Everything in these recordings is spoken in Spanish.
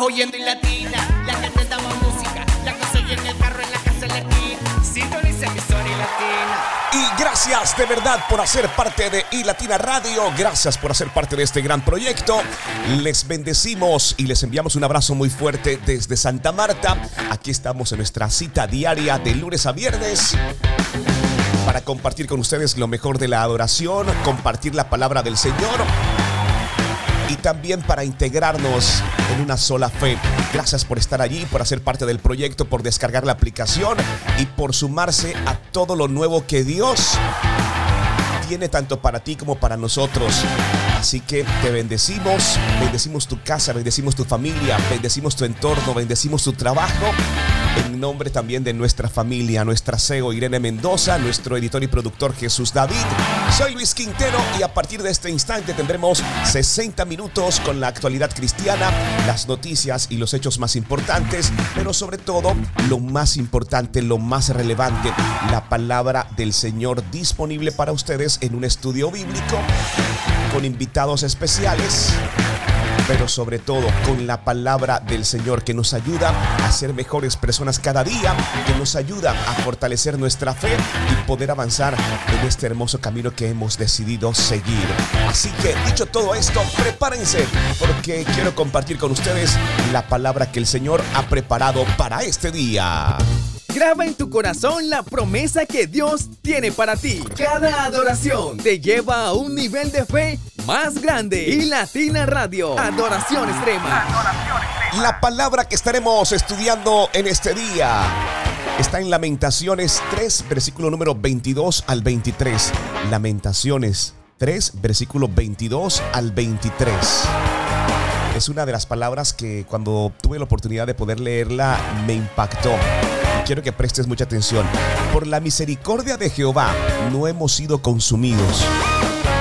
oyendo latina. La música, la cosa en el carro, en la casa. Sintoniza emisora y latina. Y gracias de verdad por hacer parte de iLatina Radio. Gracias por hacer parte de este gran proyecto. Les bendecimos y les enviamos un abrazo muy fuerte desde Santa Marta. Aquí estamos en nuestra cita diaria de lunes a viernes para compartir con ustedes lo mejor de la adoración, compartir la palabra del Señor y también para integrarnos en una sola fe. Gracias por estar allí, por hacer parte del proyecto, por descargar la aplicación y por sumarse a todo lo nuevo que Dios tiene tanto para ti como para nosotros. Así que te bendecimos, bendecimos tu casa, bendecimos tu familia, bendecimos tu entorno, bendecimos tu trabajo. En nombre también de nuestra familia, nuestra CEO Irene Mendoza, nuestro editor y productor Jesús David. Soy Luis Quintero y a partir de este instante tendremos 60 minutos con la actualidad cristiana, las noticias y los hechos más importantes, pero sobre todo lo más importante, lo más relevante, la palabra del Señor disponible para ustedes en un estudio bíblico con invitados especiales pero sobre todo con la palabra del Señor que nos ayuda a ser mejores personas cada día, que nos ayuda a fortalecer nuestra fe y poder avanzar en este hermoso camino que hemos decidido seguir. Así que dicho todo esto, prepárense porque quiero compartir con ustedes la palabra que el Señor ha preparado para este día. Graba en tu corazón la promesa que Dios tiene para ti. Cada adoración te lleva a un nivel de fe más grande. Y Latina Radio, Adoración Extrema. La palabra que estaremos estudiando en este día está en Lamentaciones 3, versículo número 22 al 23. Lamentaciones 3, versículo 22 al 23. Es una de las palabras que cuando tuve la oportunidad de poder leerla me impactó quiero que prestes mucha atención. Por la misericordia de Jehová no hemos sido consumidos,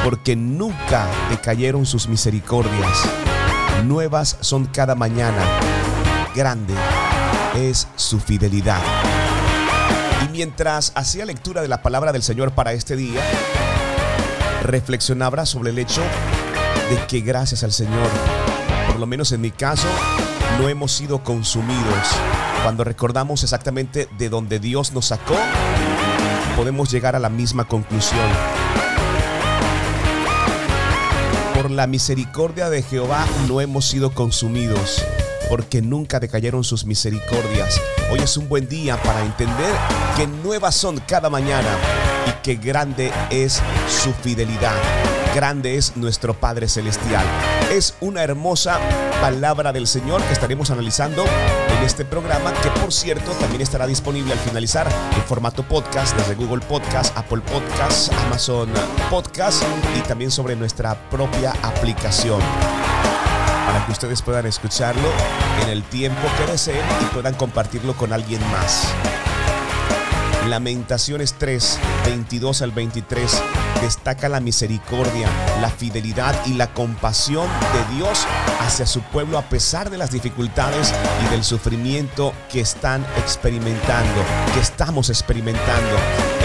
porque nunca decayeron sus misericordias. Nuevas son cada mañana. Grande es su fidelidad. Y mientras hacía lectura de la palabra del Señor para este día, reflexionaba sobre el hecho de que gracias al Señor, por lo menos en mi caso, no hemos sido consumidos cuando recordamos exactamente de donde Dios nos sacó, podemos llegar a la misma conclusión. Por la misericordia de Jehová no hemos sido consumidos, porque nunca decayeron sus misericordias. Hoy es un buen día para entender que nuevas son cada mañana y que grande es su fidelidad. Grande es nuestro Padre Celestial. Es una hermosa palabra del Señor que estaremos analizando en este programa, que por cierto también estará disponible al finalizar en formato podcast desde Google Podcast, Apple Podcast, Amazon Podcast y también sobre nuestra propia aplicación para que ustedes puedan escucharlo en el tiempo que deseen y puedan compartirlo con alguien más. Lamentaciones 3, 22 al 23 destaca la misericordia, la fidelidad y la compasión de Dios hacia su pueblo a pesar de las dificultades y del sufrimiento que están experimentando, que estamos experimentando.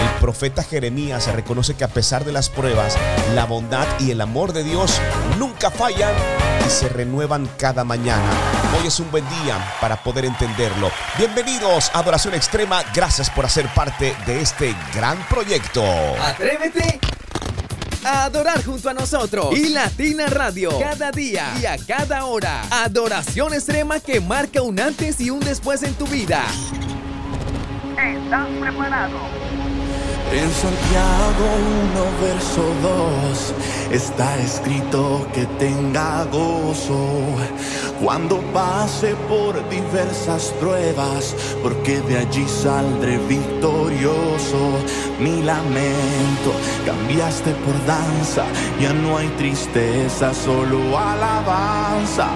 El profeta Jeremías reconoce que a pesar de las pruebas, la bondad y el amor de Dios nunca fallan y se renuevan cada mañana. Hoy es un buen día para poder entenderlo. Bienvenidos a Adoración Extrema. Gracias por hacer parte de este gran proyecto. Atrévete a adorar junto a nosotros. Y Latina Radio, cada día y a cada hora. Adoración extrema que marca un antes y un después en tu vida. ¿Estás preparado? En Santiago 1, verso 2, está escrito que tenga gozo cuando pase por diversas pruebas, porque de allí saldré victorioso. Mi lamento cambiaste por danza, ya no hay tristeza, solo alabanza.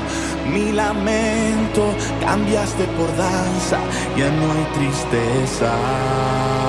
Mi lamento cambiaste por danza, ya no hay tristeza.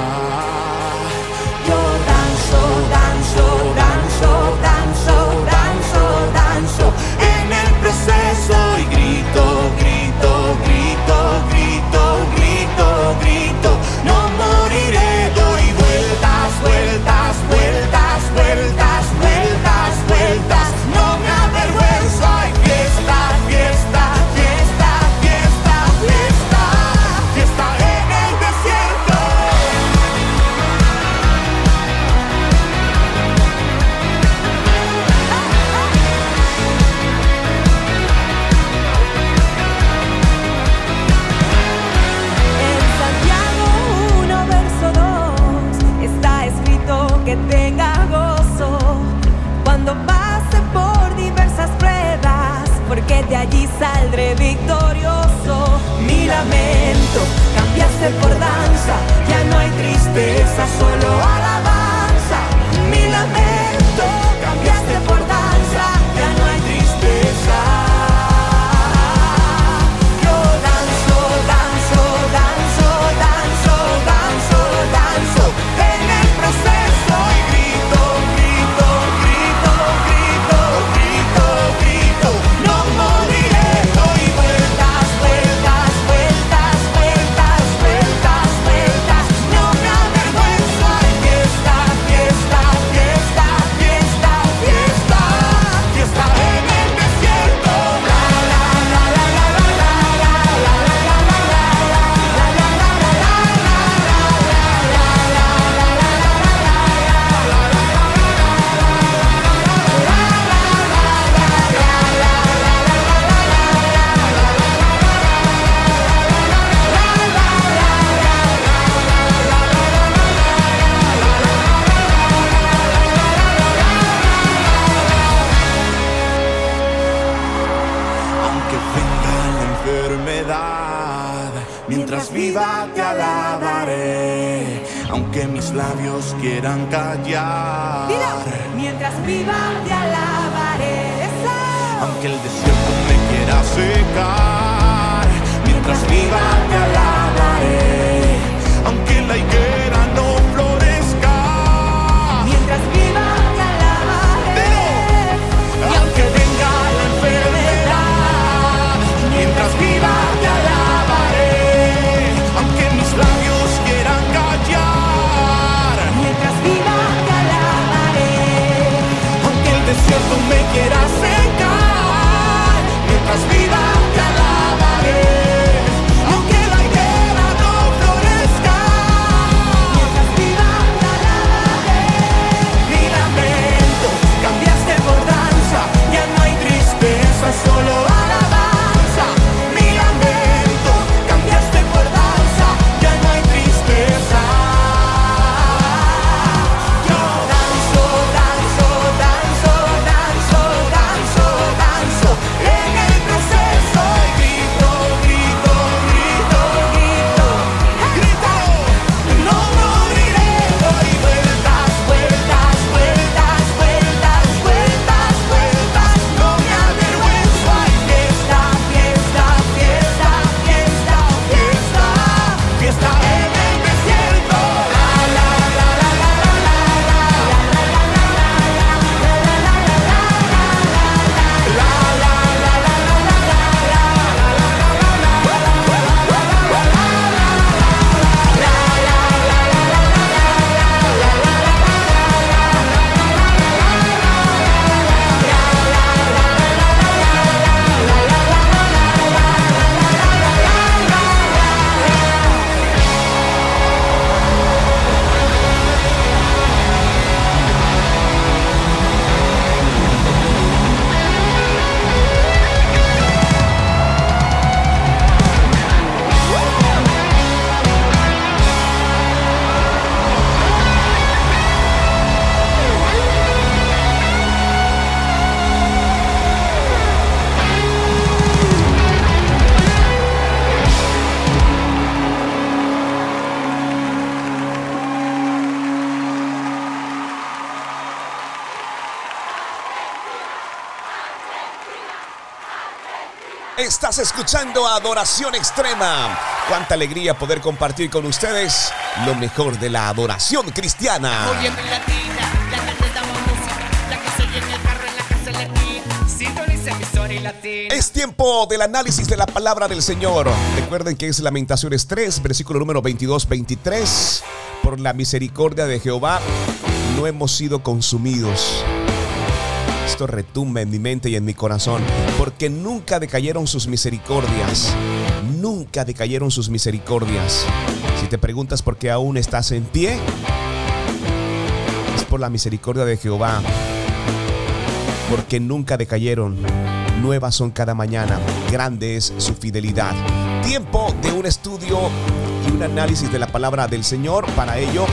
Lamento cambiaste por danza, ya no hay tristeza, solo alabanza. Estás escuchando Adoración Extrema. Cuánta alegría poder compartir con ustedes lo mejor de la adoración cristiana. Es tiempo del análisis de la palabra del Señor. Recuerden que es Lamentaciones 3, versículo número 22, 23. Por la misericordia de Jehová no hemos sido consumidos Retumba en mi mente y en mi corazón, porque nunca decayeron sus misericordias. Nunca decayeron sus misericordias. Si te preguntas por qué aún estás en pie, es por la misericordia de Jehová. Porque nunca decayeron. Nuevas son cada mañana. Grande es su fidelidad. Tiempo de un estudio y un análisis de la palabra del Señor. Para ello,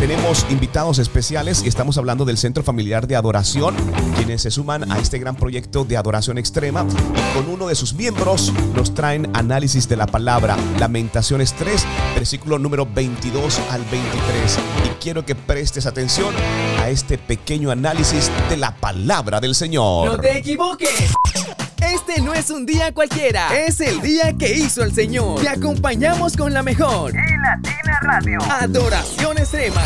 Tenemos invitados especiales y estamos hablando del Centro Familiar de Adoración, quienes se suman a este gran proyecto de adoración extrema. Y con uno de sus miembros nos traen análisis de la palabra, Lamentaciones 3, versículo número 22 al 23. Y quiero que prestes atención a este pequeño análisis de la palabra del Señor. No te equivoques. Este no es un día cualquiera, es el día que hizo el Señor. Te acompañamos con la mejor. Y Latina Radio. Adoración extrema.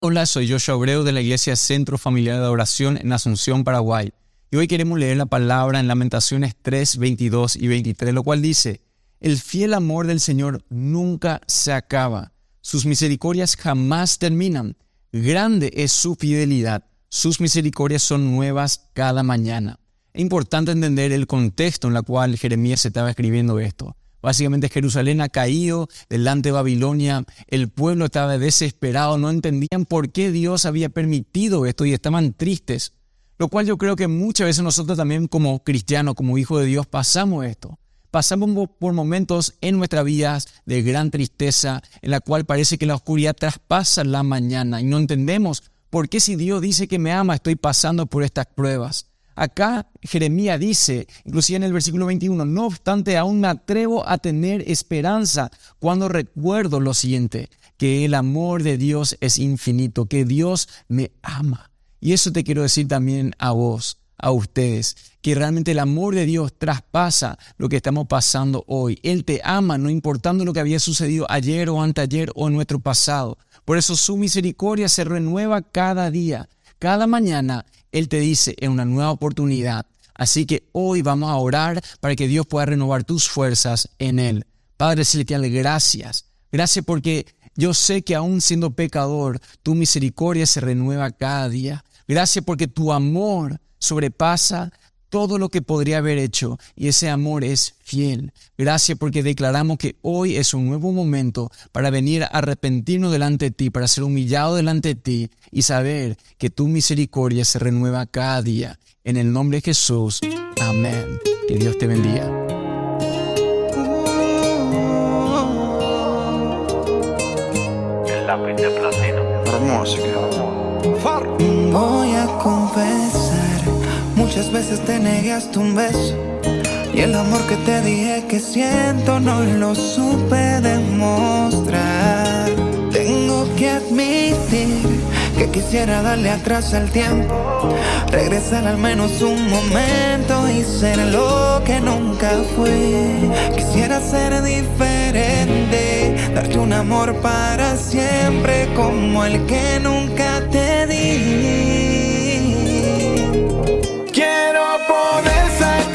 Hola, soy Joshua Abreu de la Iglesia Centro Familiar de Adoración en Asunción, Paraguay. Y hoy queremos leer la palabra en Lamentaciones 3, 22 y 23, lo cual dice, El fiel amor del Señor nunca se acaba, sus misericordias jamás terminan, grande es su fidelidad, sus misericordias son nuevas cada mañana. Es importante entender el contexto en el cual Jeremías estaba escribiendo esto. Básicamente Jerusalén ha caído delante de Babilonia, el pueblo estaba desesperado, no entendían por qué Dios había permitido esto y estaban tristes. Lo cual yo creo que muchas veces nosotros también como cristianos, como hijos de Dios, pasamos esto. Pasamos por momentos en nuestras vidas de gran tristeza, en la cual parece que la oscuridad traspasa la mañana y no entendemos por qué si Dios dice que me ama estoy pasando por estas pruebas. Acá Jeremías dice, inclusive en el versículo 21, no obstante aún me atrevo a tener esperanza cuando recuerdo lo siguiente, que el amor de Dios es infinito, que Dios me ama. Y eso te quiero decir también a vos, a ustedes, que realmente el amor de Dios traspasa lo que estamos pasando hoy. Él te ama, no importando lo que había sucedido ayer o anteayer o en nuestro pasado. Por eso su misericordia se renueva cada día. Cada mañana Él te dice en una nueva oportunidad. Así que hoy vamos a orar para que Dios pueda renovar tus fuerzas en Él. Padre Celestial, gracias. Gracias porque yo sé que aún siendo pecador, tu misericordia se renueva cada día. Gracias porque tu amor sobrepasa todo lo que podría haber hecho y ese amor es fiel. Gracias porque declaramos que hoy es un nuevo momento para venir a arrepentirnos delante de ti, para ser humillado delante de ti y saber que tu misericordia se renueva cada día. En el nombre de Jesús. Amén. Que Dios te bendiga. Voy a confesar, muchas veces te negaste un beso. Y el amor que te dije que siento no lo supe demostrar. Tengo que admitir que quisiera darle atrás al tiempo. Regresar al menos un momento y ser lo que nunca fui. Quisiera ser diferente, darte un amor para siempre como el que nunca te di. Quiero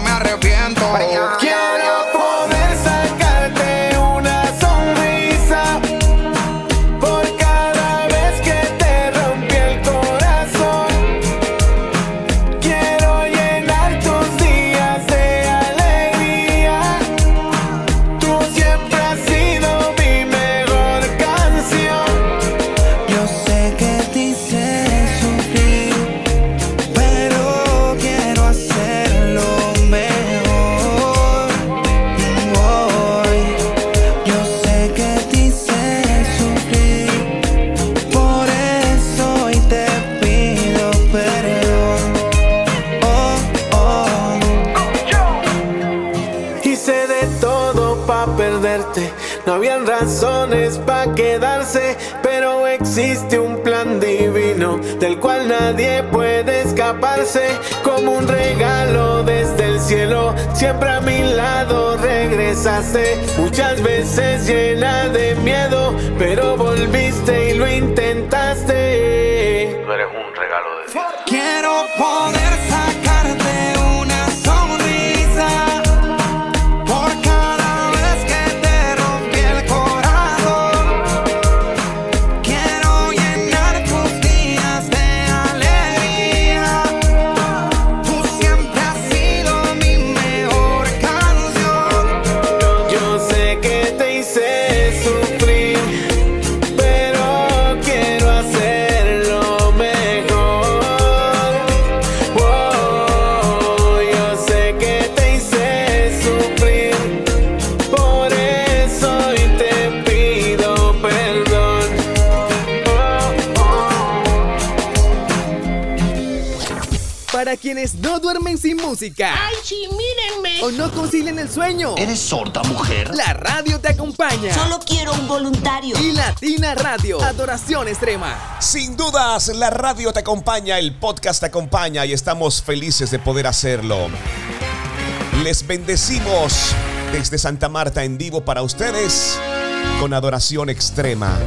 me arrepiento. Del cual nadie puede escaparse. Como un regalo desde el cielo, siempre a mi lado regresaste. Muchas veces llena de miedo, pero volviste y lo intentaste. Duermen sin música Ay, sí, mírenme. o no concilian el sueño, ¿Eres sorda, mujer? la radio te acompaña. Solo quiero un voluntario. Y Latina Radio, adoración extrema. Sin dudas, la radio te acompaña, el podcast te acompaña y estamos felices de poder hacerlo. Les bendecimos desde Santa Marta en vivo para ustedes con adoración extrema.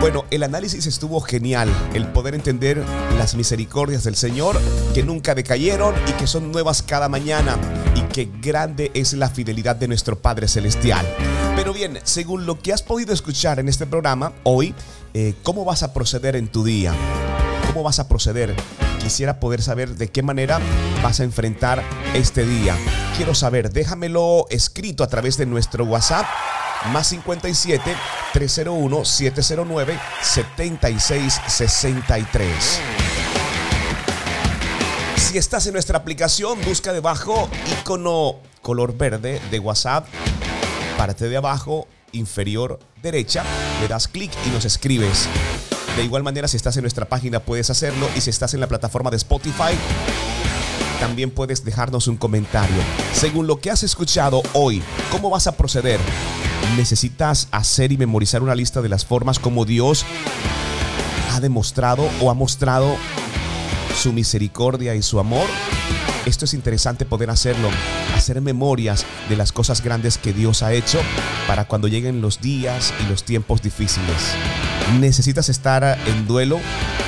Bueno, el análisis estuvo genial, el poder entender las misericordias del Señor que nunca decayeron y que son nuevas cada mañana y que grande es la fidelidad de nuestro Padre Celestial. Pero bien, según lo que has podido escuchar en este programa hoy, eh, ¿cómo vas a proceder en tu día? ¿Cómo vas a proceder? Quisiera poder saber de qué manera vas a enfrentar este día. Quiero saber, déjamelo escrito a través de nuestro WhatsApp más 57 301 709 7663. Si estás en nuestra aplicación, busca debajo icono color verde de WhatsApp, parte de abajo inferior derecha, le das clic y nos escribes. De igual manera, si estás en nuestra página puedes hacerlo y si estás en la plataforma de Spotify, también puedes dejarnos un comentario. Según lo que has escuchado hoy, ¿cómo vas a proceder? ¿Necesitas hacer y memorizar una lista de las formas como Dios ha demostrado o ha mostrado su misericordia y su amor? Esto es interesante poder hacerlo, hacer memorias de las cosas grandes que Dios ha hecho para cuando lleguen los días y los tiempos difíciles. ¿Necesitas estar en duelo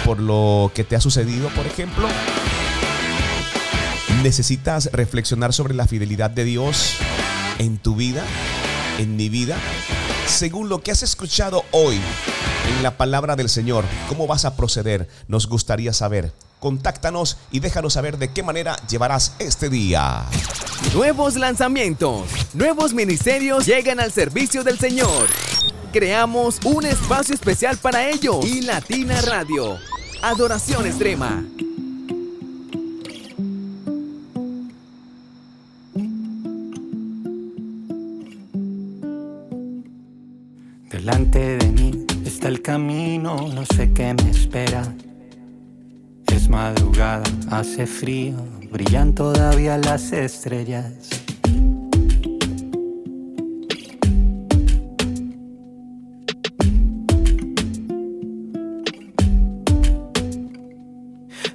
por lo que te ha sucedido, por ejemplo? ¿Necesitas reflexionar sobre la fidelidad de Dios en tu vida, en mi vida? Según lo que has escuchado hoy en la palabra del Señor, ¿cómo vas a proceder? Nos gustaría saber. Contáctanos y déjanos saber de qué manera llevarás este día. Nuevos lanzamientos, nuevos ministerios llegan al servicio del Señor. Creamos un espacio especial para ellos y Latina Radio. Adoración extrema. Delante de mí está el camino, no sé qué me espera. Es madrugada, hace frío, brillan todavía las estrellas.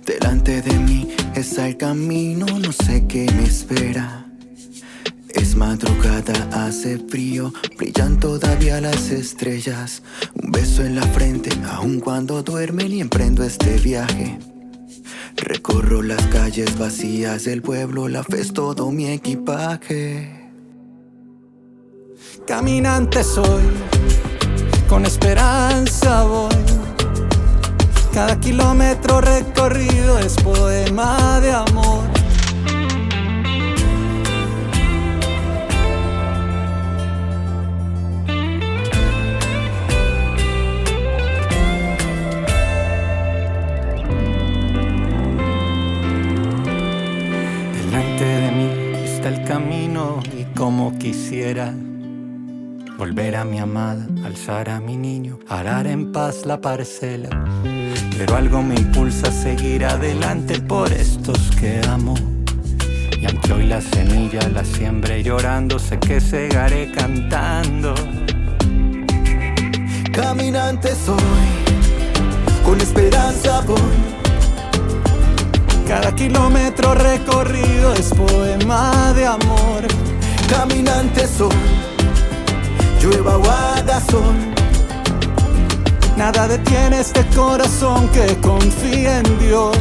Delante de mí está el camino, no sé qué me espera. Hace frío, brillan todavía las estrellas. Un beso en la frente, aun cuando duermen y emprendo este viaje. Recorro las calles vacías del pueblo, la fe es todo mi equipaje. Caminante soy, con esperanza voy. Cada kilómetro recorrido es poema de amor. Quisiera volver a mi amada, alzar a mi niño, arar en paz la parcela. Pero algo me impulsa a seguir adelante por estos que amo. Y aunque hoy la semilla la siembre llorando, sé que segaré cantando. Caminante soy, con esperanza voy. Cada kilómetro recorrido es poema de amor. Caminante soy, llueva o haga sol. Nada detiene este corazón que confía en Dios.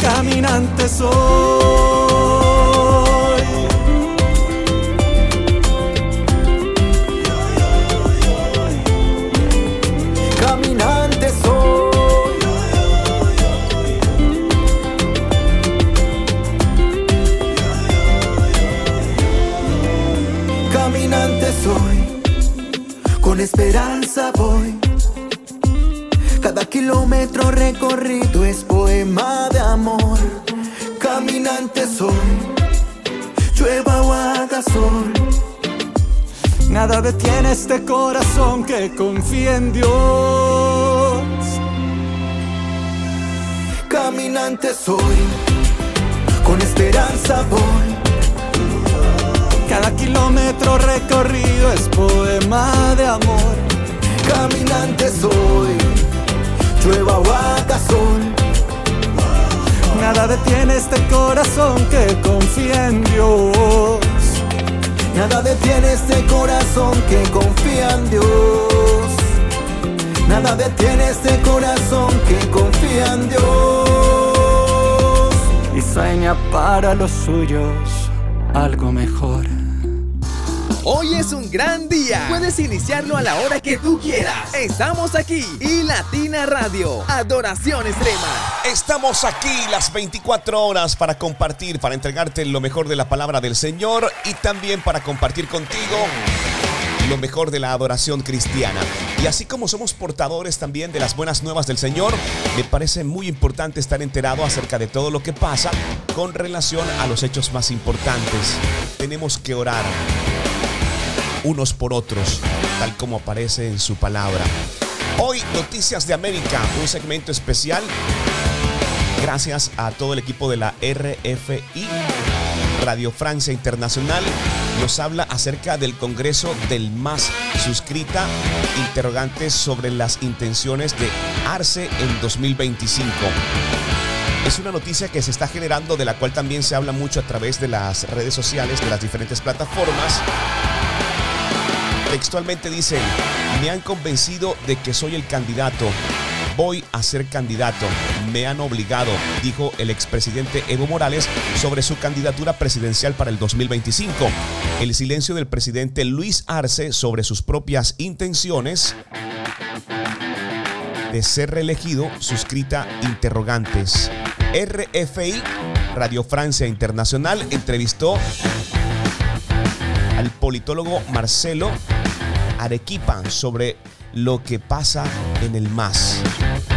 Caminante soy. Esperanza voy. Cada kilómetro recorrido es poema de amor. Caminante soy, llueva o haga sol. Nada detiene este corazón que confía en Dios. Caminante soy, con esperanza voy. Cada kilómetro recorrido es poema de amor. Caminante soy, llueva sol. Nada detiene este corazón que confía en Dios. Nada detiene este corazón que confía en Dios. Nada detiene este corazón que confía en Dios. Y sueña para los suyos algo mejor. Hoy es un gran día. Puedes iniciarlo a la hora que tú quieras. Estamos aquí y Latina Radio. Adoración extrema. Estamos aquí las 24 horas para compartir, para entregarte lo mejor de la palabra del Señor y también para compartir contigo lo mejor de la adoración cristiana. Y así como somos portadores también de las buenas nuevas del Señor, me parece muy importante estar enterado acerca de todo lo que pasa con relación a los hechos más importantes. Tenemos que orar unos por otros, tal como aparece en su palabra. Hoy, Noticias de América, un segmento especial. Gracias a todo el equipo de la RFI, Radio Francia Internacional, nos habla acerca del Congreso del MAS, suscrita interrogantes sobre las intenciones de Arce en 2025. Es una noticia que se está generando, de la cual también se habla mucho a través de las redes sociales, de las diferentes plataformas. Textualmente dicen, me han convencido de que soy el candidato. Voy a ser candidato. Me han obligado, dijo el expresidente Evo Morales sobre su candidatura presidencial para el 2025. El silencio del presidente Luis Arce sobre sus propias intenciones de ser reelegido suscrita interrogantes. RFI, Radio Francia Internacional, entrevistó al politólogo Marcelo Arequipa sobre lo que pasa en el MAS.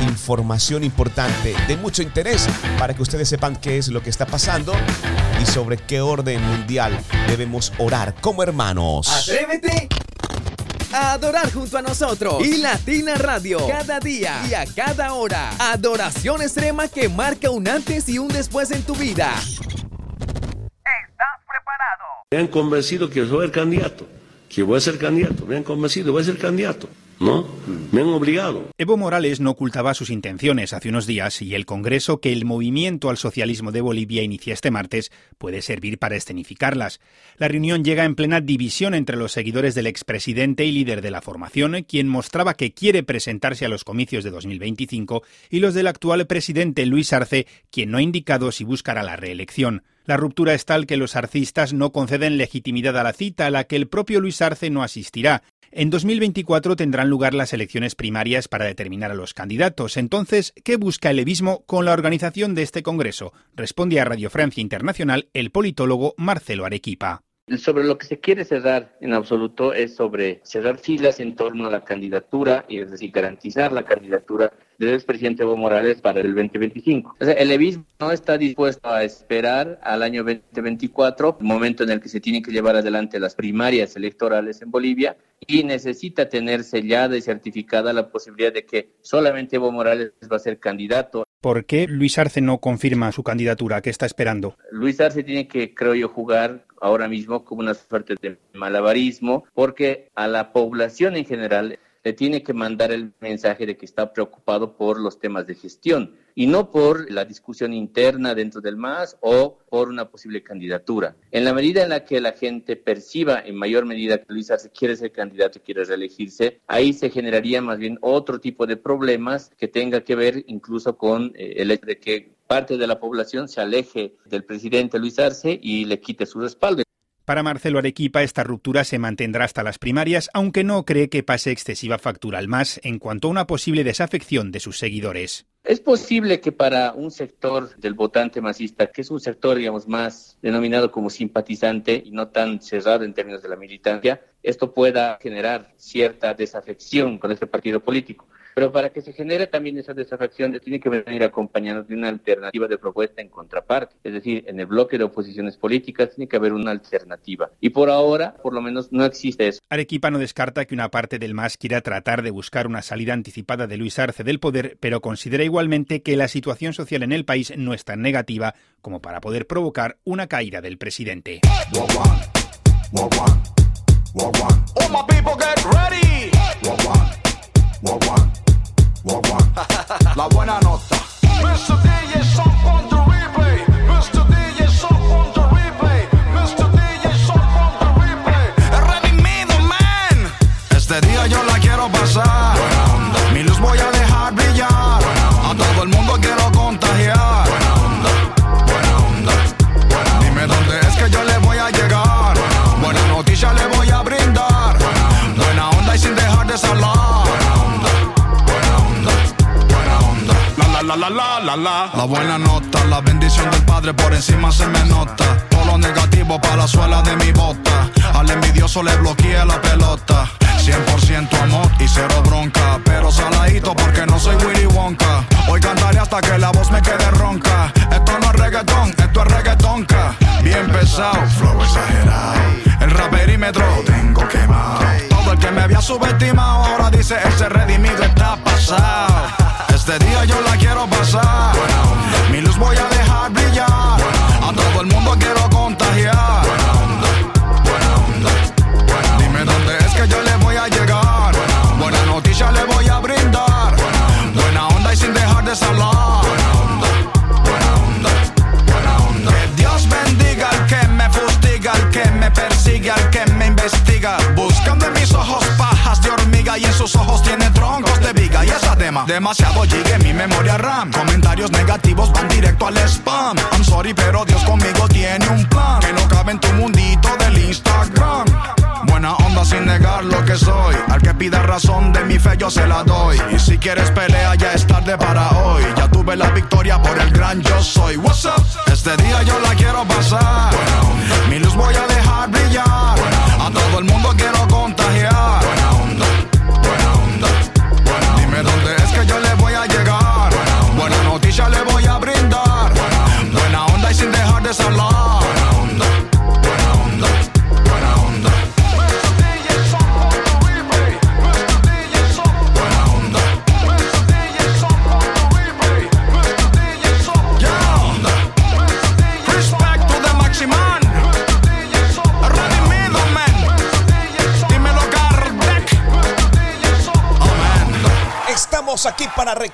Información importante, de mucho interés para que ustedes sepan qué es lo que está pasando y sobre qué orden mundial debemos orar como hermanos. Atrévete a adorar junto a nosotros y Latina Radio cada día y a cada hora. Adoración extrema que marca un antes y un después en tu vida. Me han convencido que soy el candidato, que voy a ser candidato. Me han convencido, voy a ser candidato. ¿No? Me han obligado. Evo Morales no ocultaba sus intenciones hace unos días y el Congreso que el Movimiento al Socialismo de Bolivia inicia este martes puede servir para escenificarlas. La reunión llega en plena división entre los seguidores del expresidente y líder de la formación, quien mostraba que quiere presentarse a los comicios de 2025, y los del actual presidente Luis Arce, quien no ha indicado si buscará la reelección. La ruptura es tal que los arcistas no conceden legitimidad a la cita, a la que el propio Luis Arce no asistirá. En 2024 tendrán lugar las elecciones primarias para determinar a los candidatos. Entonces, ¿qué busca el levismo con la organización de este Congreso? Responde a Radio Francia Internacional el politólogo Marcelo Arequipa. Sobre lo que se quiere cerrar en absoluto es sobre cerrar filas en torno a la candidatura, y es decir, garantizar la candidatura del expresidente Evo Morales para el 2025. O sea, el levismo no está dispuesto a esperar al año 2024, el momento en el que se tienen que llevar adelante las primarias electorales en Bolivia, y necesita tener sellada y certificada la posibilidad de que solamente Evo Morales va a ser candidato ¿Por qué Luis Arce no confirma su candidatura? ¿Qué está esperando? Luis Arce tiene que, creo yo, jugar ahora mismo como una suerte de malabarismo, porque a la población en general le tiene que mandar el mensaje de que está preocupado por los temas de gestión y no por la discusión interna dentro del MAS o por una posible candidatura. En la medida en la que la gente perciba en mayor medida que Luis Arce quiere ser candidato y quiere reelegirse, ahí se generaría más bien otro tipo de problemas que tenga que ver incluso con eh, el hecho de que parte de la población se aleje del presidente Luis Arce y le quite su respaldo. Para Marcelo Arequipa, esta ruptura se mantendrá hasta las primarias, aunque no cree que pase excesiva factura al MAS en cuanto a una posible desafección de sus seguidores. Es posible que para un sector del votante masista, que es un sector, digamos, más denominado como simpatizante y no tan cerrado en términos de la militancia, esto pueda generar cierta desafección con este partido político. Pero para que se genere también esa desafección, tiene que venir acompañado de una alternativa de propuesta en contraparte. Es decir, en el bloque de oposiciones políticas tiene que haber una alternativa. Y por ahora, por lo menos, no existe eso. Arequipa no descarta que una parte del MAS quiera tratar de buscar una salida anticipada de Luis Arce del poder, pero considera igualmente que la situación social en el país no es tan negativa como para poder provocar una caída del presidente. All my people get ready. La buena nota. La la la la la la La buena nota, la bendición del Padre por encima se me nota. Todo lo negativo para la suela de mi bota. Al envidioso le bloqueé la pelota. 100% amor y cero bronca. Pero saladito porque no soy Willy Wonka. Hoy cantaré hasta que la voz me quede ronca. Esto no es reggaetón, esto es reggaetonca. Bien pesado, flow exagerado. El raperímetro lo tengo quemado. Todo el que me había subestimado ahora dice ese redimido está pasado. Este día yo la quiero pasar. Mi luz voy a dejar brillar. A todo el mundo quiero contagiar. Dime dónde es que yo le voy a llegar. Buena noticia le voy a brindar. Buena onda y sin dejar de hablar. Que Dios bendiga al que me fustiga, al que me persigue, al que investiga. Buscando en mis ojos pajas de hormiga y en sus ojos tiene troncos de viga. Y esa tema, demasiado en mi memoria RAM. Comentarios negativos van directo al spam. I'm sorry, pero Dios conmigo tiene un plan que no cabe en tu mundito del Instagram. Buena onda sin negar lo que soy. Al que pida razón de mi fe yo se la doy. Y si quieres pelea ya es tarde para hoy. Ya tuve la victoria por el gran yo soy. What's up? Este día yo la quiero pasar.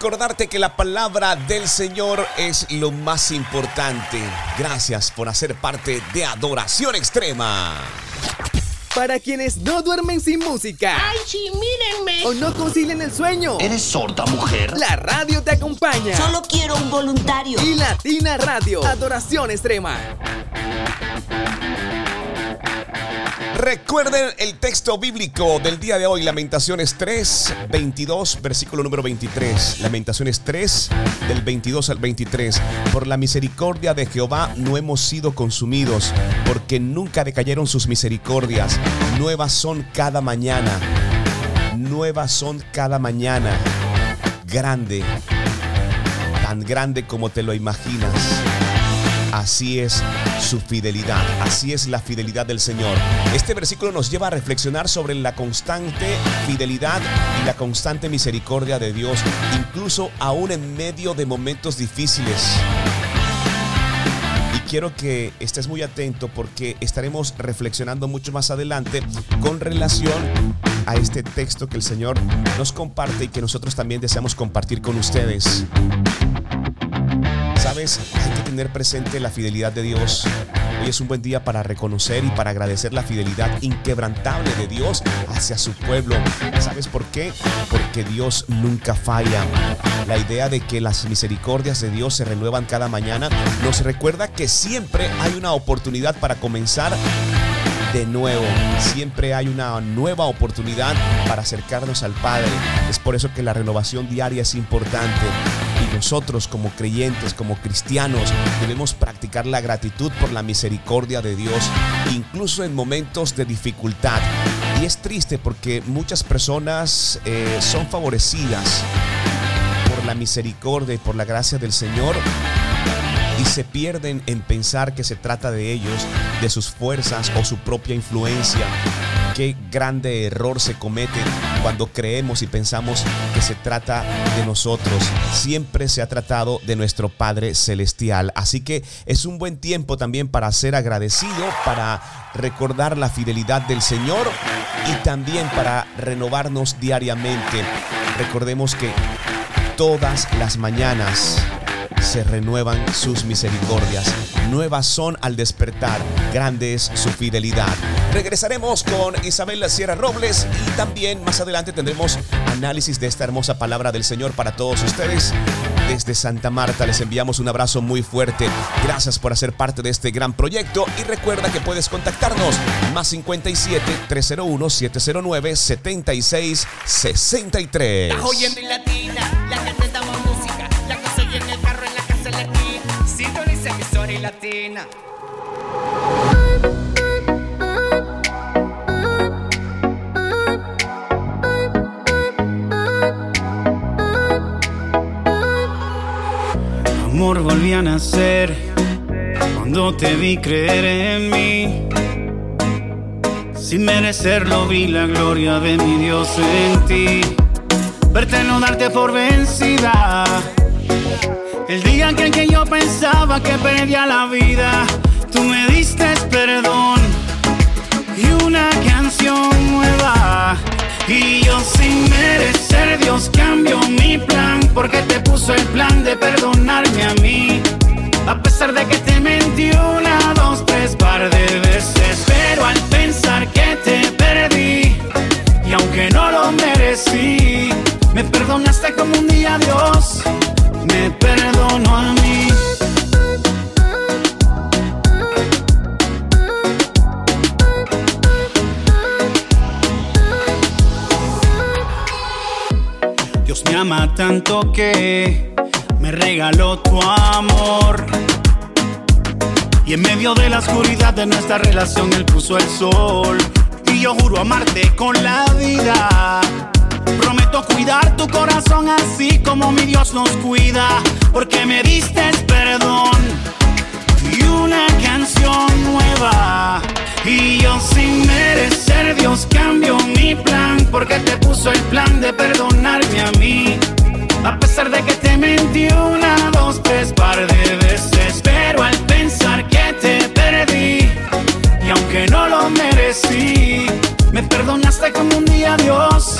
Recordarte que la palabra del Señor es lo más importante. Gracias por hacer parte de Adoración Extrema. Para quienes no duermen sin música. ¡Ay, sí, mírenme! O no concilian el sueño. ¿Eres sorda, mujer? La radio te acompaña. Solo quiero un voluntario. Y Latina Radio. Adoración Extrema. Recuerden el texto bíblico del día de hoy, Lamentaciones 3, 22, versículo número 23. Lamentaciones 3, del 22 al 23. Por la misericordia de Jehová no hemos sido consumidos, porque nunca decayeron sus misericordias. Nuevas son cada mañana. Nuevas son cada mañana. Grande, tan grande como te lo imaginas. Así es su fidelidad. Así es la fidelidad del Señor. Este versículo nos lleva a reflexionar sobre la constante fidelidad y la constante misericordia de Dios, incluso aún en medio de momentos difíciles. Y quiero que estés muy atento porque estaremos reflexionando mucho más adelante con relación a este texto que el Señor nos comparte y que nosotros también deseamos compartir con ustedes. Sabes, hay que tener presente la fidelidad de Dios. Hoy es un buen día para reconocer y para agradecer la fidelidad inquebrantable de Dios hacia su pueblo. ¿Sabes por qué? Porque Dios nunca falla. La idea de que las misericordias de Dios se renuevan cada mañana nos recuerda que siempre hay una oportunidad para comenzar de nuevo. Siempre hay una nueva oportunidad para acercarnos al Padre. Es por eso que la renovación diaria es importante. Y nosotros como creyentes, como cristianos, debemos practicar la gratitud por la misericordia de Dios, incluso en momentos de dificultad. Y es triste porque muchas personas eh, son favorecidas por la misericordia y por la gracia del Señor y se pierden en pensar que se trata de ellos, de sus fuerzas o su propia influencia. Qué grande error se comete cuando creemos y pensamos que se trata de nosotros. Siempre se ha tratado de nuestro Padre Celestial. Así que es un buen tiempo también para ser agradecido, para recordar la fidelidad del Señor y también para renovarnos diariamente. Recordemos que todas las mañanas se renuevan sus misericordias. Nuevas son al despertar, grande es su fidelidad. Regresaremos con Isabel Sierra Robles y también más adelante tendremos análisis de esta hermosa palabra del Señor para todos ustedes. Desde Santa Marta les enviamos un abrazo muy fuerte. Gracias por hacer parte de este gran proyecto y recuerda que puedes contactarnos más 57 301 709 76 63. Y latina. Amor volví a nacer cuando te vi creer en mí. Sin merecerlo vi la gloria de mi Dios en ti. Verte no darte por vencida. El día en que, yo pensaba que perdía la vida, tú me diste perdón y una canción nueva. Y yo sin merecer Dios cambió mi plan porque te puso el plan de perdonarme a mí. A pesar de que te mentí una, dos, tres par de veces, pero al pensar que te perdí y aunque no lo merecí, me perdonaste como un día Dios, me perdonó a mí. Dios me ama tanto que me regaló tu amor. Y en medio de la oscuridad de nuestra relación, Él puso el sol. Y yo juro amarte con la vida. Prometo cuidar tu corazón así como mi Dios nos cuida. Porque me diste perdón y una canción nueva. Y yo sin merecer Dios cambio mi plan porque te puso el plan de perdonarme a mí. A pesar de que te mentí una, dos, tres par de veces, pero al pensar que te perdí y aunque no lo merecí, me perdonaste como un día Dios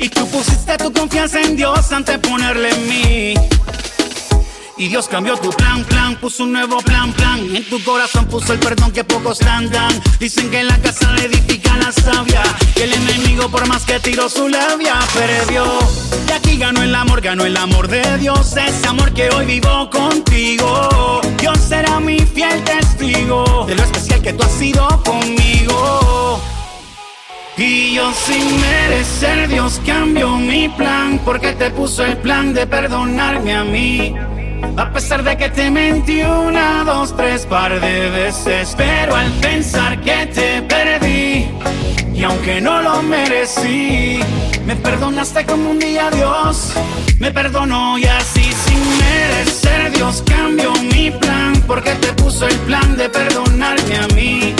Y tú pusiste tu confianza en Dios antes de ponerle en mí. Y Dios cambió tu plan, plan, puso un nuevo plan, plan. En tu corazón puso el perdón que pocos dan, dan. Dicen que en la casa le edifica la sabia. Que el enemigo, por más que tiró su labia, perdió. Y aquí ganó el amor, ganó el amor de Dios. Ese amor que hoy vivo contigo. Dios será mi fiel testigo de lo especial que tú has sido conmigo. Y yo sin merecer Dios cambió mi plan porque te puso el plan de perdonarme a mí. A pesar de que te mentí una, dos, tres par de veces, pero al pensar que te perdí y aunque no lo merecí, me perdonaste como un día Dios me perdonó y así sin merecer Dios cambió mi plan porque te puso el plan de perdonarme a mí.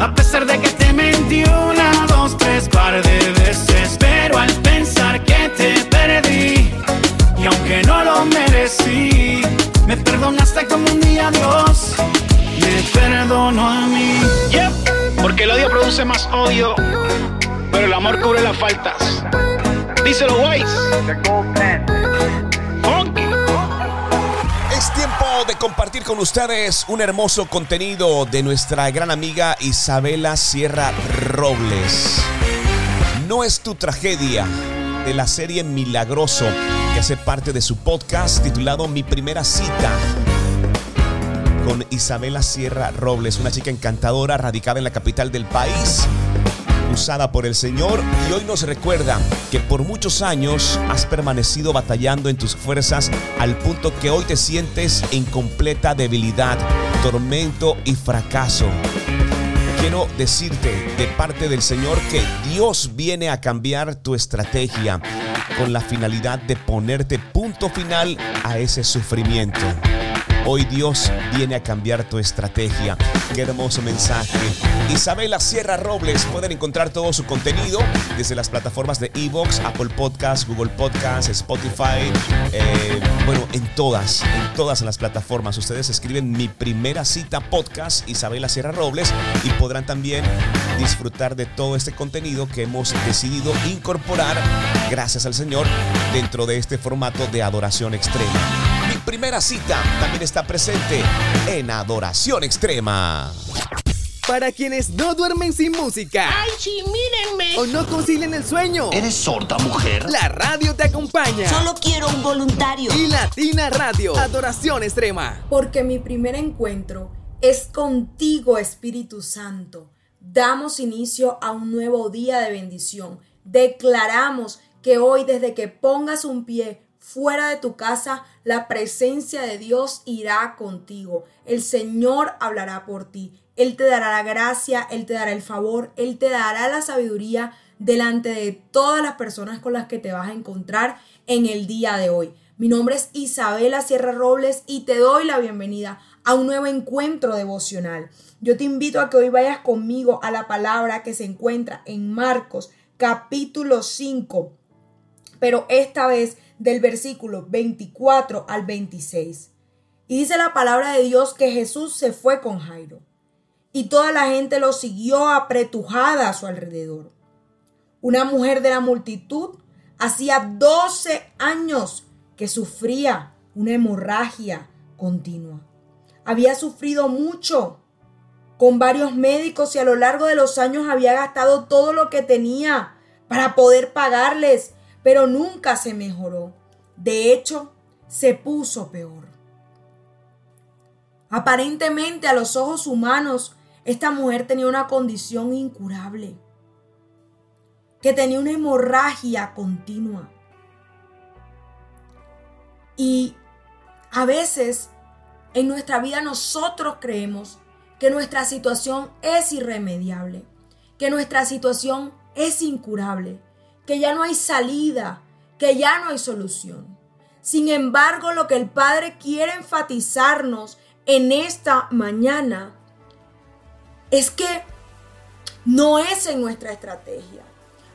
A pesar de que te mentí una, tres par de veces, pero al pensar que te perdí y aunque no lo merecí, me perdonaste como un día Dios me perdonó a mí. Yep, porque el odio produce más odio, pero el amor cubre las faltas. Díselo, Wise. Compartir con ustedes un hermoso contenido de nuestra gran amiga Isabela Sierra Robles. No es tu tragedia de la serie Milagroso que hace parte de su podcast titulado Mi primera cita con Isabela Sierra Robles, una chica encantadora radicada en la capital del país usada por el Señor y hoy nos recuerda que por muchos años has permanecido batallando en tus fuerzas al punto que hoy te sientes en completa debilidad, tormento y fracaso. Quiero decirte de parte del Señor que Dios viene a cambiar tu estrategia con la finalidad de ponerte punto final a ese sufrimiento. Hoy Dios viene a cambiar tu estrategia. Qué hermoso mensaje. Isabela Sierra Robles pueden encontrar todo su contenido desde las plataformas de Evox, Apple Podcast, Google Podcast, Spotify. eh, bueno, en todas, en todas las plataformas. Ustedes escriben mi primera cita podcast Isabela Sierra Robles y podrán también disfrutar de todo este contenido que hemos decidido incorporar, gracias al Señor, dentro de este formato de adoración extrema. Primera cita también está presente en Adoración Extrema. Para quienes no duermen sin música. ¡Ay, sí, mírenme! O no concilian el sueño. ¿Eres sorda, mujer? La radio te acompaña. Solo quiero un voluntario. Y Latina Radio. Adoración Extrema. Porque mi primer encuentro es contigo, Espíritu Santo. Damos inicio a un nuevo día de bendición. Declaramos que hoy, desde que pongas un pie fuera de tu casa, la presencia de Dios irá contigo. El Señor hablará por ti. Él te dará la gracia, Él te dará el favor, Él te dará la sabiduría delante de todas las personas con las que te vas a encontrar en el día de hoy. Mi nombre es Isabela Sierra Robles y te doy la bienvenida a un nuevo encuentro devocional. Yo te invito a que hoy vayas conmigo a la palabra que se encuentra en Marcos capítulo 5, pero esta vez del versículo 24 al 26. Y dice la palabra de Dios que Jesús se fue con Jairo y toda la gente lo siguió apretujada a su alrededor. Una mujer de la multitud hacía 12 años que sufría una hemorragia continua. Había sufrido mucho con varios médicos y a lo largo de los años había gastado todo lo que tenía para poder pagarles, pero nunca se mejoró. De hecho, se puso peor. Aparentemente a los ojos humanos, esta mujer tenía una condición incurable, que tenía una hemorragia continua. Y a veces en nuestra vida nosotros creemos que nuestra situación es irremediable, que nuestra situación es incurable, que ya no hay salida, que ya no hay solución. Sin embargo, lo que el Padre quiere enfatizarnos en esta mañana es que no es en nuestra estrategia,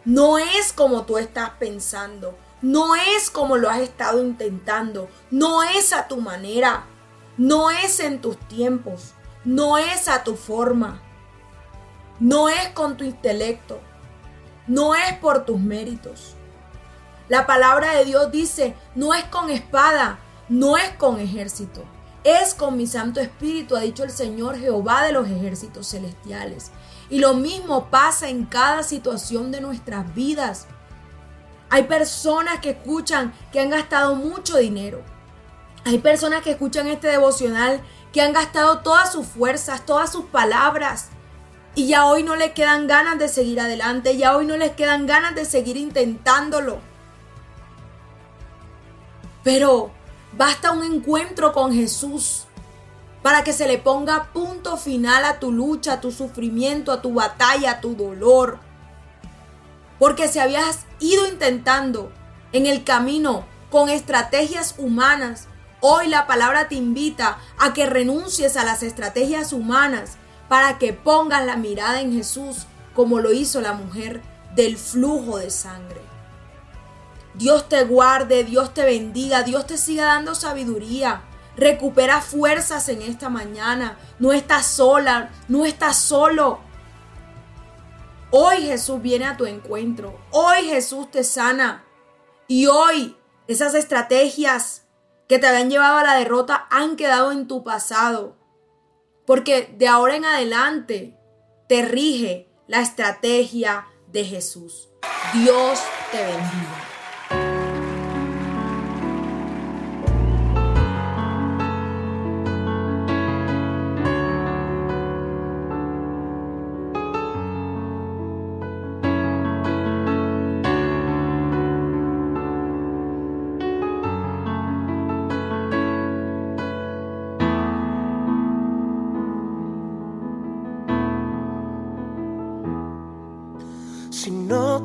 no es como tú estás pensando, no es como lo has estado intentando, no es a tu manera, no es en tus tiempos, no es a tu forma, no es con tu intelecto, no es por tus méritos. La palabra de Dios dice, no es con espada, no es con ejército, es con mi Santo Espíritu, ha dicho el Señor Jehová de los ejércitos celestiales. Y lo mismo pasa en cada situación de nuestras vidas. Hay personas que escuchan que han gastado mucho dinero. Hay personas que escuchan este devocional que han gastado todas sus fuerzas, todas sus palabras Y ya hoy no les quedan ganas de seguir adelante, ya hoy no les quedan ganas de seguir intentándolo. Pero basta un encuentro con Jesús para que se le ponga punto final a tu lucha, a tu sufrimiento, a tu batalla, a tu dolor. Porque si habías ido intentando en el camino con estrategias humanas, hoy la palabra te invita a que renuncies a las estrategias humanas para que pongas la mirada en Jesús como lo hizo la mujer del flujo de sangre. Dios te guarde, Dios te bendiga, Dios te siga dando sabiduría. Recupera fuerzas en esta mañana. No estás sola, no estás solo. Hoy Jesús viene a tu encuentro. Hoy Jesús te sana. Y hoy esas estrategias que te habían llevado a la derrota han quedado en tu pasado. Porque de ahora en adelante te rige la estrategia de Jesús. Dios te bendiga.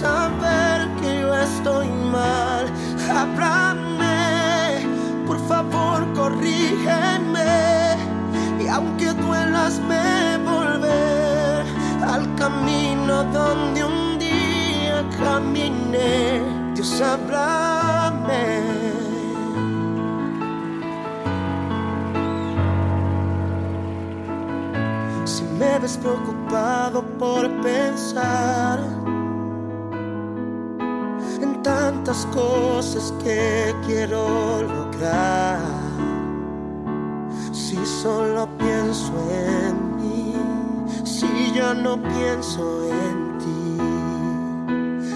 Saber que yo estoy mal. Háblame, por favor, corrígeme. Y aunque duelas, me volver al camino donde un día caminé. Dios, háblame. Si me ves preocupado por pensar tantas cosas que quiero lograr, si solo pienso en mí, si ya no pienso en ti,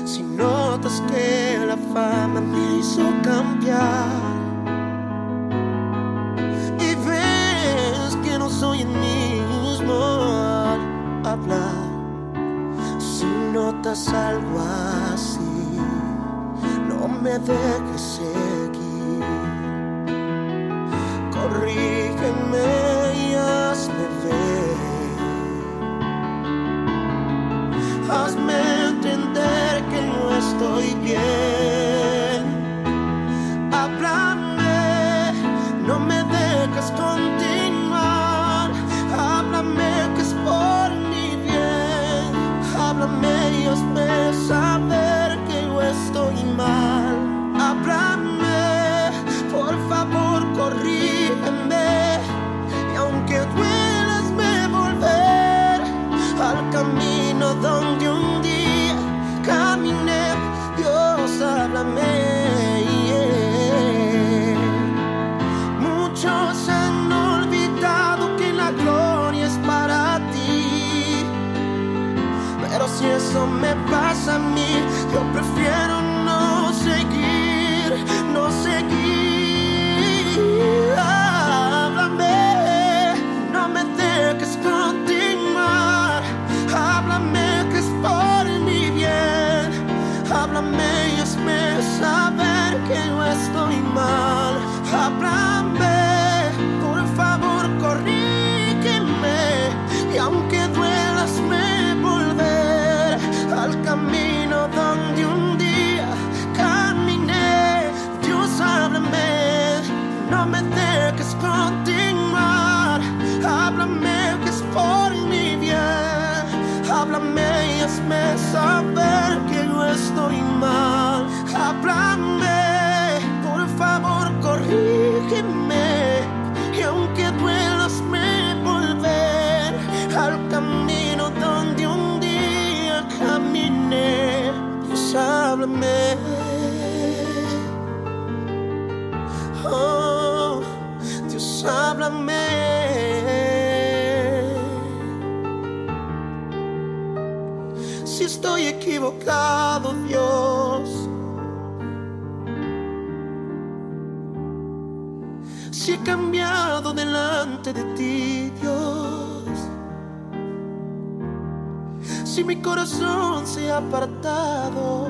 si notas que la fama me hizo cambiar. Y ves que no soy el mismo al hablar. Si notas algo así, me dejes seguir. Corrígeme y hazme ver. Hazme entender que no estoy bien. A prefiero equivocado, Dios. Si he cambiado delante de ti, Dios. Si mi corazón se ha apartado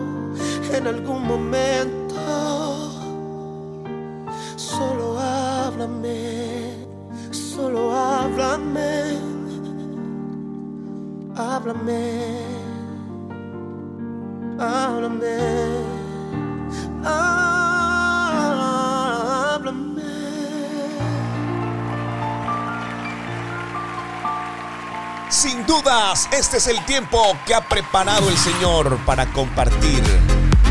en algún momento, solo háblame, solo háblame, háblame, háblame, háblame. Sin dudas, este es el tiempo que ha preparado el Señor para compartir,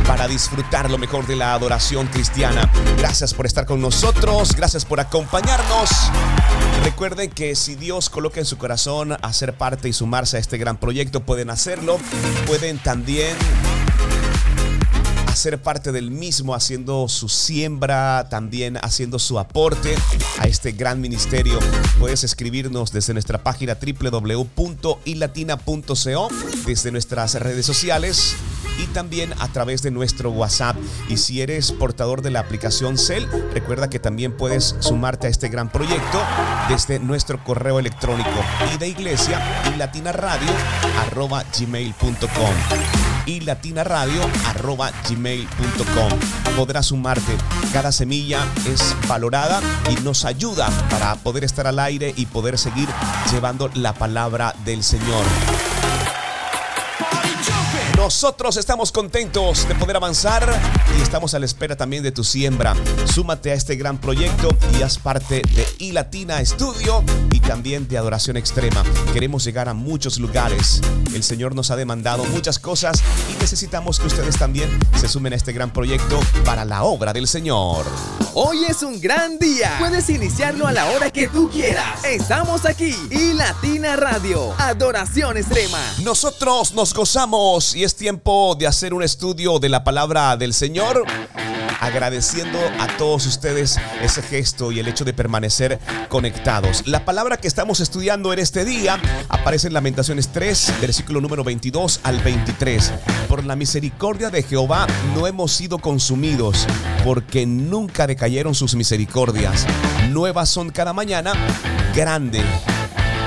para disfrutar lo mejor de la adoración cristiana. Gracias por estar con nosotros, gracias por acompañarnos. Recuerden que si Dios coloca en su corazón hacer parte y sumarse a este gran proyecto, pueden hacerlo. Pueden también hacer parte del mismo, haciendo su siembra, también haciendo su aporte a este gran ministerio. Puedes escribirnos desde nuestra página www.ilatina.co, desde nuestras redes sociales y también a través de nuestro WhatsApp. Y si eres portador de la aplicación Cell, recuerda que también puedes sumarte a este gran proyecto desde nuestro correo electrónico y de iglesia y latinaradio arroba gmail.com y latinaradio arroba gmail.com. Podrás sumarte. Cada semilla es valorada y nos ayuda para poder estar al aire y poder seguir llevando la palabra del Señor. Nosotros estamos contentos de poder avanzar y estamos a la espera también de tu siembra. Súmate a este gran proyecto y haz parte de iLatina Studio y también de Adoración Extrema. Queremos llegar a muchos lugares. El Señor nos ha demandado muchas cosas y necesitamos que ustedes también se sumen a este gran proyecto para la obra del Señor. Hoy es un gran día. Puedes iniciarlo a la hora que tú quieras. Estamos aquí y Latina Radio, Adoración Extrema. Nosotros nos gozamos y es tiempo de hacer un estudio de la palabra del Señor. Agradeciendo a todos ustedes ese gesto y el hecho de permanecer conectados. La palabra que estamos estudiando en este día aparece en Lamentaciones 3, versículo número 22 al 23. Por la misericordia de Jehová no hemos sido consumidos, porque nunca decayeron sus misericordias. Nuevas son cada mañana, grande,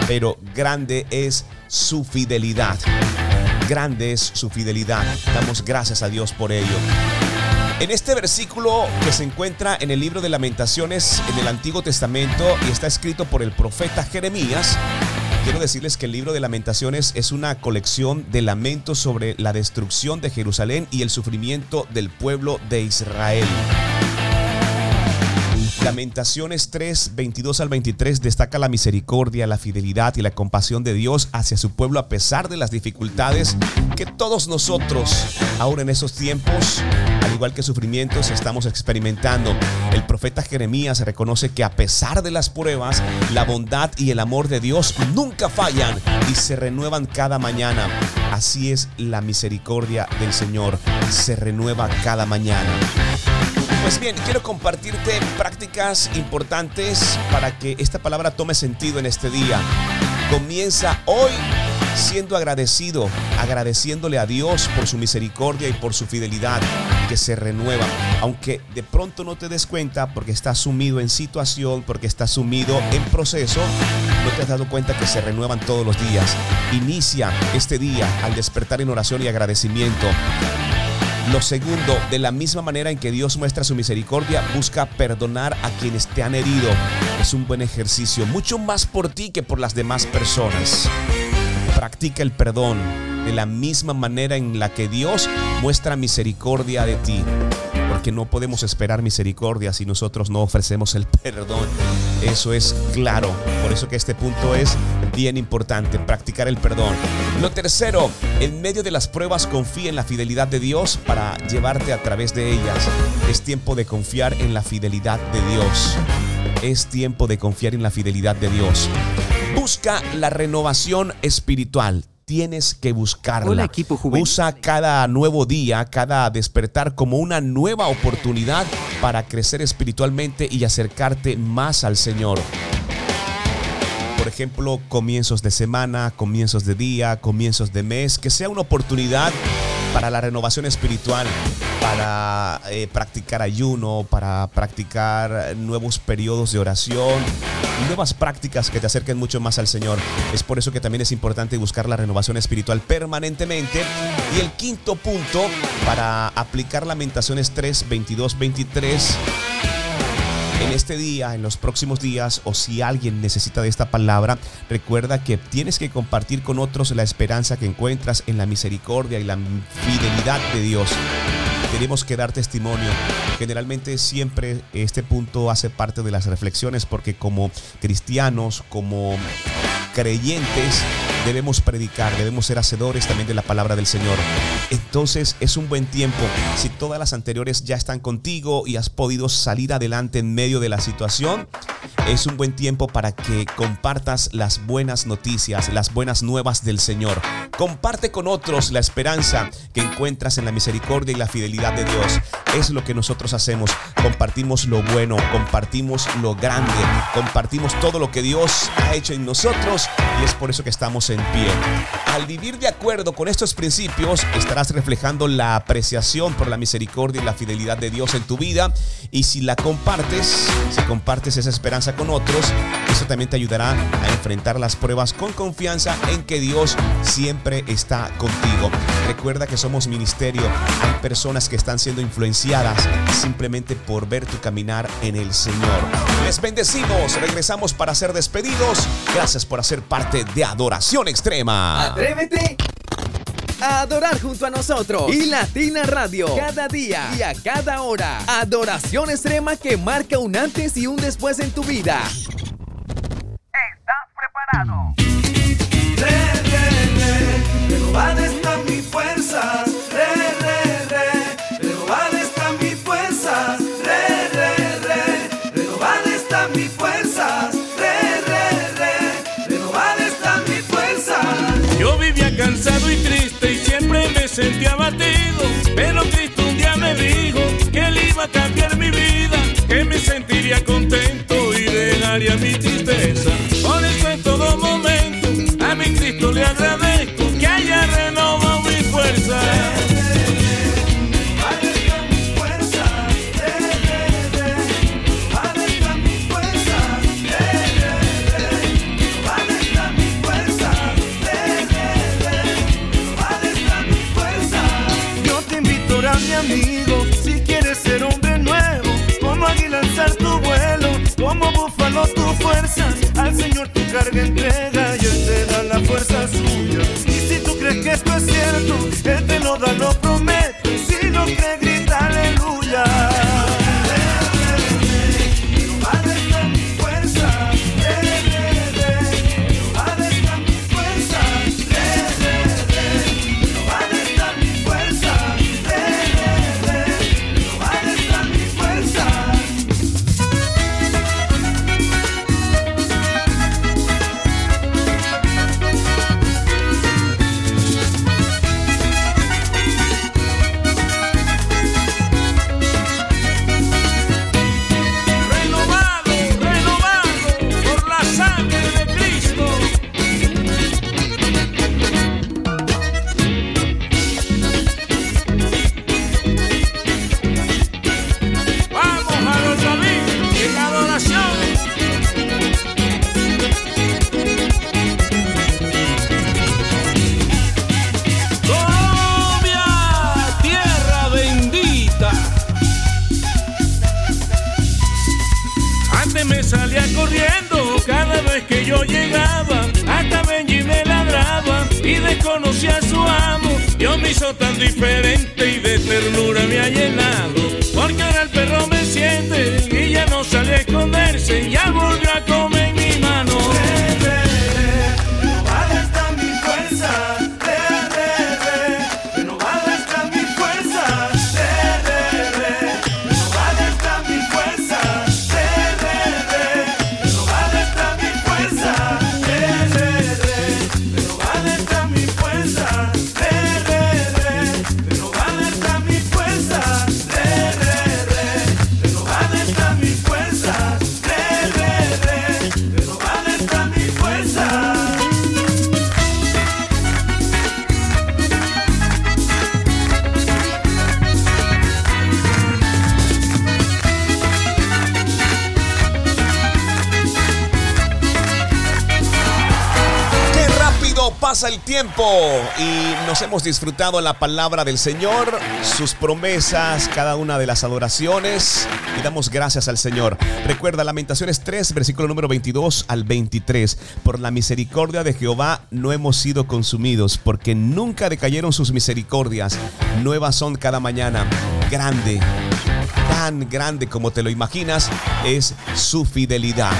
pero grande es su fidelidad. Grande es su fidelidad. Damos gracias a Dios por ello. En este versículo que se encuentra en el libro de lamentaciones en el Antiguo Testamento y está escrito por el profeta Jeremías, quiero decirles que el libro de lamentaciones es una colección de lamentos sobre la destrucción de Jerusalén y el sufrimiento del pueblo de Israel. Lamentaciones 3, 22 al 23 destaca la misericordia, la fidelidad y la compasión de Dios hacia su pueblo a pesar de las dificultades que todos nosotros, ahora en esos tiempos, al igual que sufrimientos, estamos experimentando. El profeta Jeremías reconoce que a pesar de las pruebas, la bondad y el amor de Dios nunca fallan y se renuevan cada mañana. Así es la misericordia del Señor, se renueva cada mañana. Pues bien, quiero compartirte prácticas importantes para que esta palabra tome sentido en este día. Comienza hoy siendo agradecido, agradeciéndole a Dios por su misericordia y por su fidelidad que se renueva. Aunque de pronto no te des cuenta porque estás sumido en situación, porque estás sumido en proceso, no te has dado cuenta que se renuevan todos los días. Inicia este día al despertar en oración y agradecimiento. Lo segundo, de la misma manera en que Dios muestra su misericordia, busca perdonar a quienes te han herido. Es un buen ejercicio, mucho más por ti que por las demás personas. Practica el perdón de la misma manera en la que Dios muestra misericordia de ti. Porque no podemos esperar misericordia si nosotros no ofrecemos el perdón. Eso es claro. Por eso que este punto es Bien importante, practicar el perdón. Lo tercero, en medio de las pruebas confía en la fidelidad de Dios para llevarte a través de ellas. Es tiempo de confiar en la fidelidad de Dios. Es tiempo de confiar en la fidelidad de Dios. Busca la renovación espiritual. Tienes que buscarla. Hola, equipo juvenil. Usa cada nuevo día, cada despertar como una nueva oportunidad para crecer espiritualmente y acercarte más al Señor. Por ejemplo, comienzos de semana, comienzos de día, comienzos de mes, que sea una oportunidad para la renovación espiritual, para eh, practicar ayuno, para practicar nuevos periodos de oración, nuevas prácticas que te acerquen mucho más al Señor. Es por eso que también es importante buscar la renovación espiritual permanentemente. Y el quinto punto, para aplicar Lamentaciones 3, 22, 23 en este día, en los próximos días, o si alguien necesita de esta palabra, recuerda que tienes que compartir con otros la esperanza que encuentras en la misericordia y la fidelidad de Dios. Tenemos que dar testimonio. Generalmente siempre este punto hace parte de las reflexiones porque como cristianos, como creyentes, debemos predicar, debemos ser hacedores también de la palabra del Señor. Entonces es un buen tiempo. Si todas las anteriores ya están contigo y has podido salir adelante en medio de la situación, es un buen tiempo para que compartas las buenas noticias, las buenas nuevas del Señor. Comparte con otros la esperanza que encuentras en la misericordia y la fidelidad de Dios. Es lo que nosotros hacemos. Compartimos lo bueno, compartimos lo grande, compartimos todo lo que Dios ha hecho en nosotros y es por eso que estamos en pie. Al vivir de acuerdo con estos principios, estarás reflejando la apreciación por la misericordia y la fidelidad de Dios en tu vida y si la compartes, si compartes esa esperanza con otros, eso también te ayudará a enfrentar las pruebas con confianza en que Dios siempre está contigo. Recuerda que somos ministerio, hay personas que están siendo influenciadas simplemente por ver tu caminar en el Señor. Les bendecimos, regresamos para ser despedidos. Gracias por hacer parte de Adoración Extrema. Atrévete a adorar junto a nosotros y Latina Radio cada día y a cada hora. Adoración extrema que marca un antes y un después en tu vida. ¿Estás preparado? Sentía abatido. Pero Cristo un día me dijo que Él iba a cambiar mi vida, y nos hemos disfrutado la palabra del Señor, sus promesas, cada una de las adoraciones y damos gracias al Señor. Recuerda Lamentaciones 3, versículo número 22 al 23. Por la misericordia de Jehová no hemos sido consumidos, porque nunca decayeron sus misericordias. Nuevas son cada mañana. Grande, tan grande como te lo imaginas, es su fidelidad.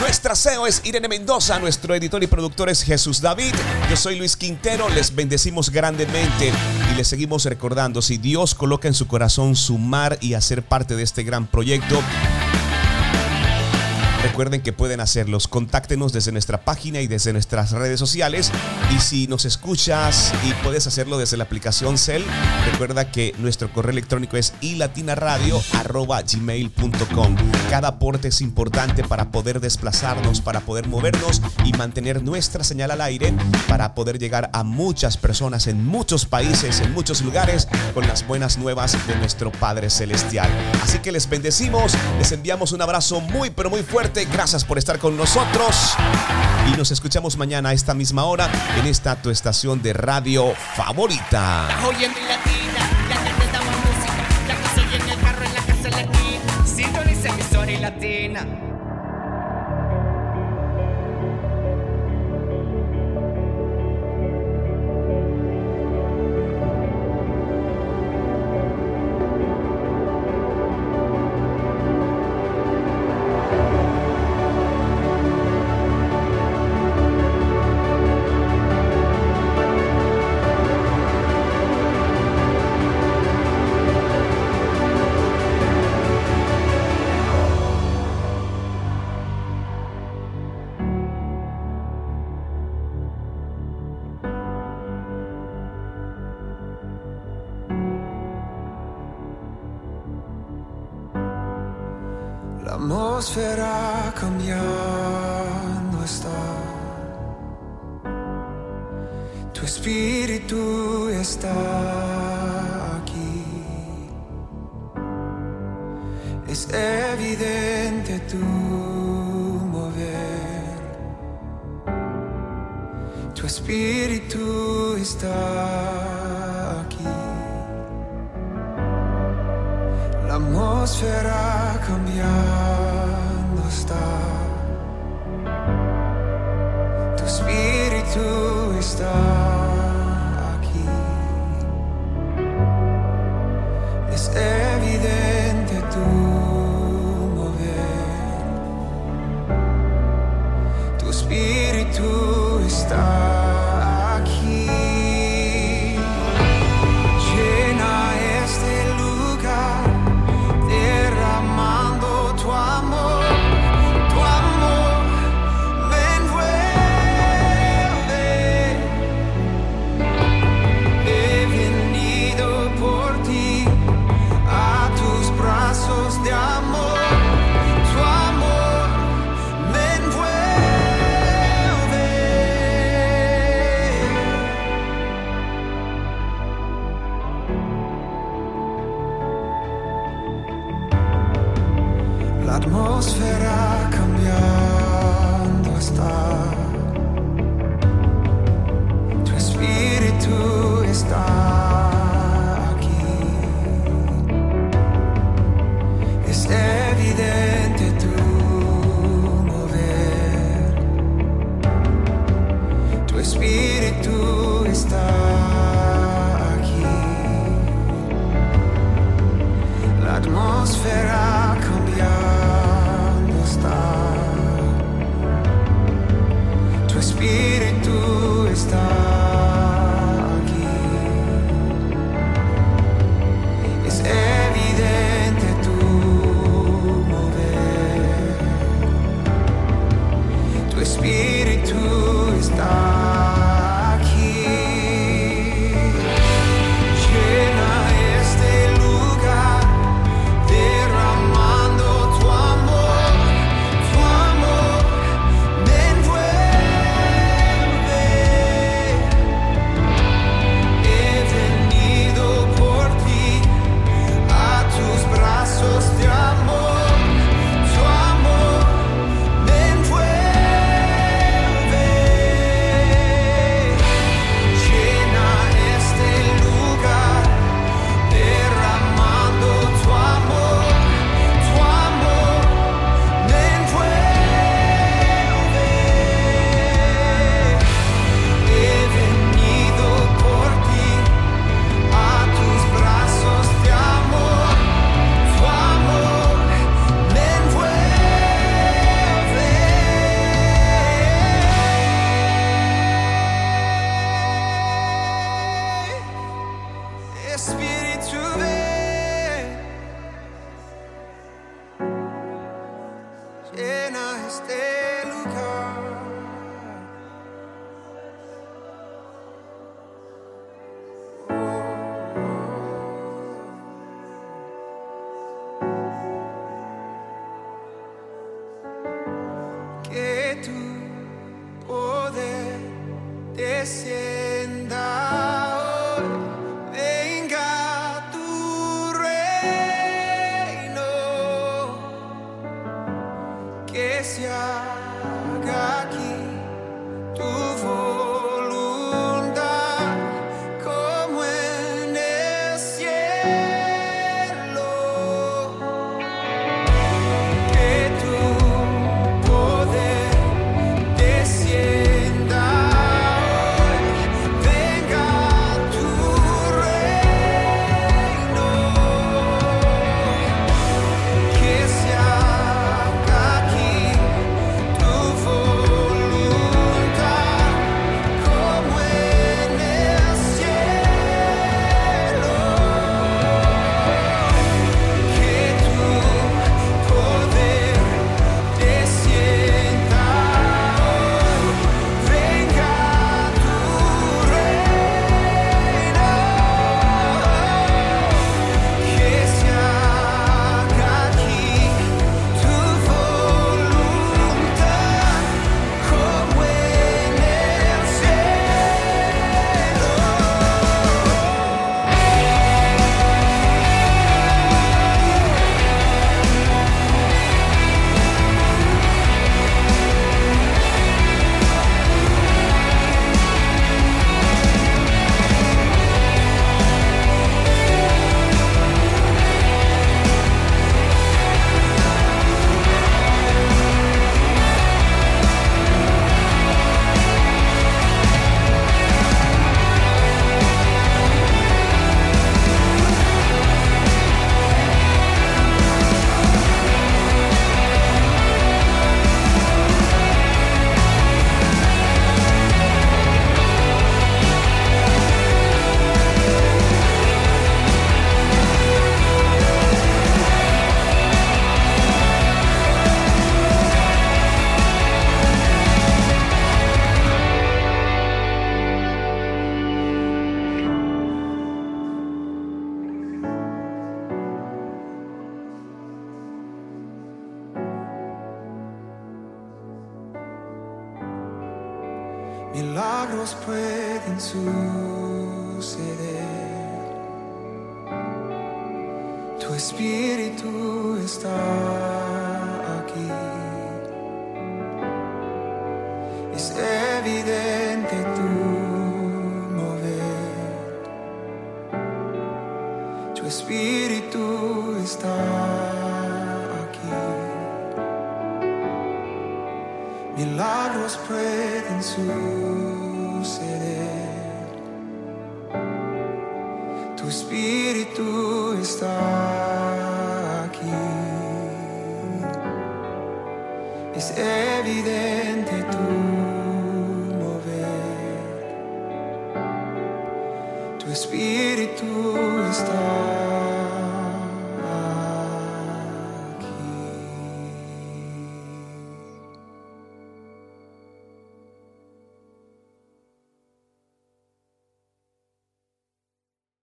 Nuestra CEO es Irene Mendoza, nuestro editor y productor es Jesús David. Yo soy Luis Quintero, les bendecimos grandemente y les seguimos recordando, si Dios coloca en su corazón sumar y hacer parte de este gran proyecto, Recuerden que pueden hacerlos. Contáctenos desde nuestra página y desde nuestras redes sociales. Y si nos escuchas y puedes hacerlo desde la aplicación Cell, recuerda que nuestro correo electrónico es ilatinaradio.gmail.com. Cada aporte es importante para poder desplazarnos, para poder movernos y mantener nuestra señal al aire, para poder llegar a muchas personas en muchos países, en muchos lugares, con las buenas nuevas de nuestro Padre Celestial. Así que les bendecimos, les enviamos un abrazo muy, pero muy fuerte. Gracias por estar con nosotros. Y nos escuchamos mañana a esta misma hora en esta tu estación de radio favorita.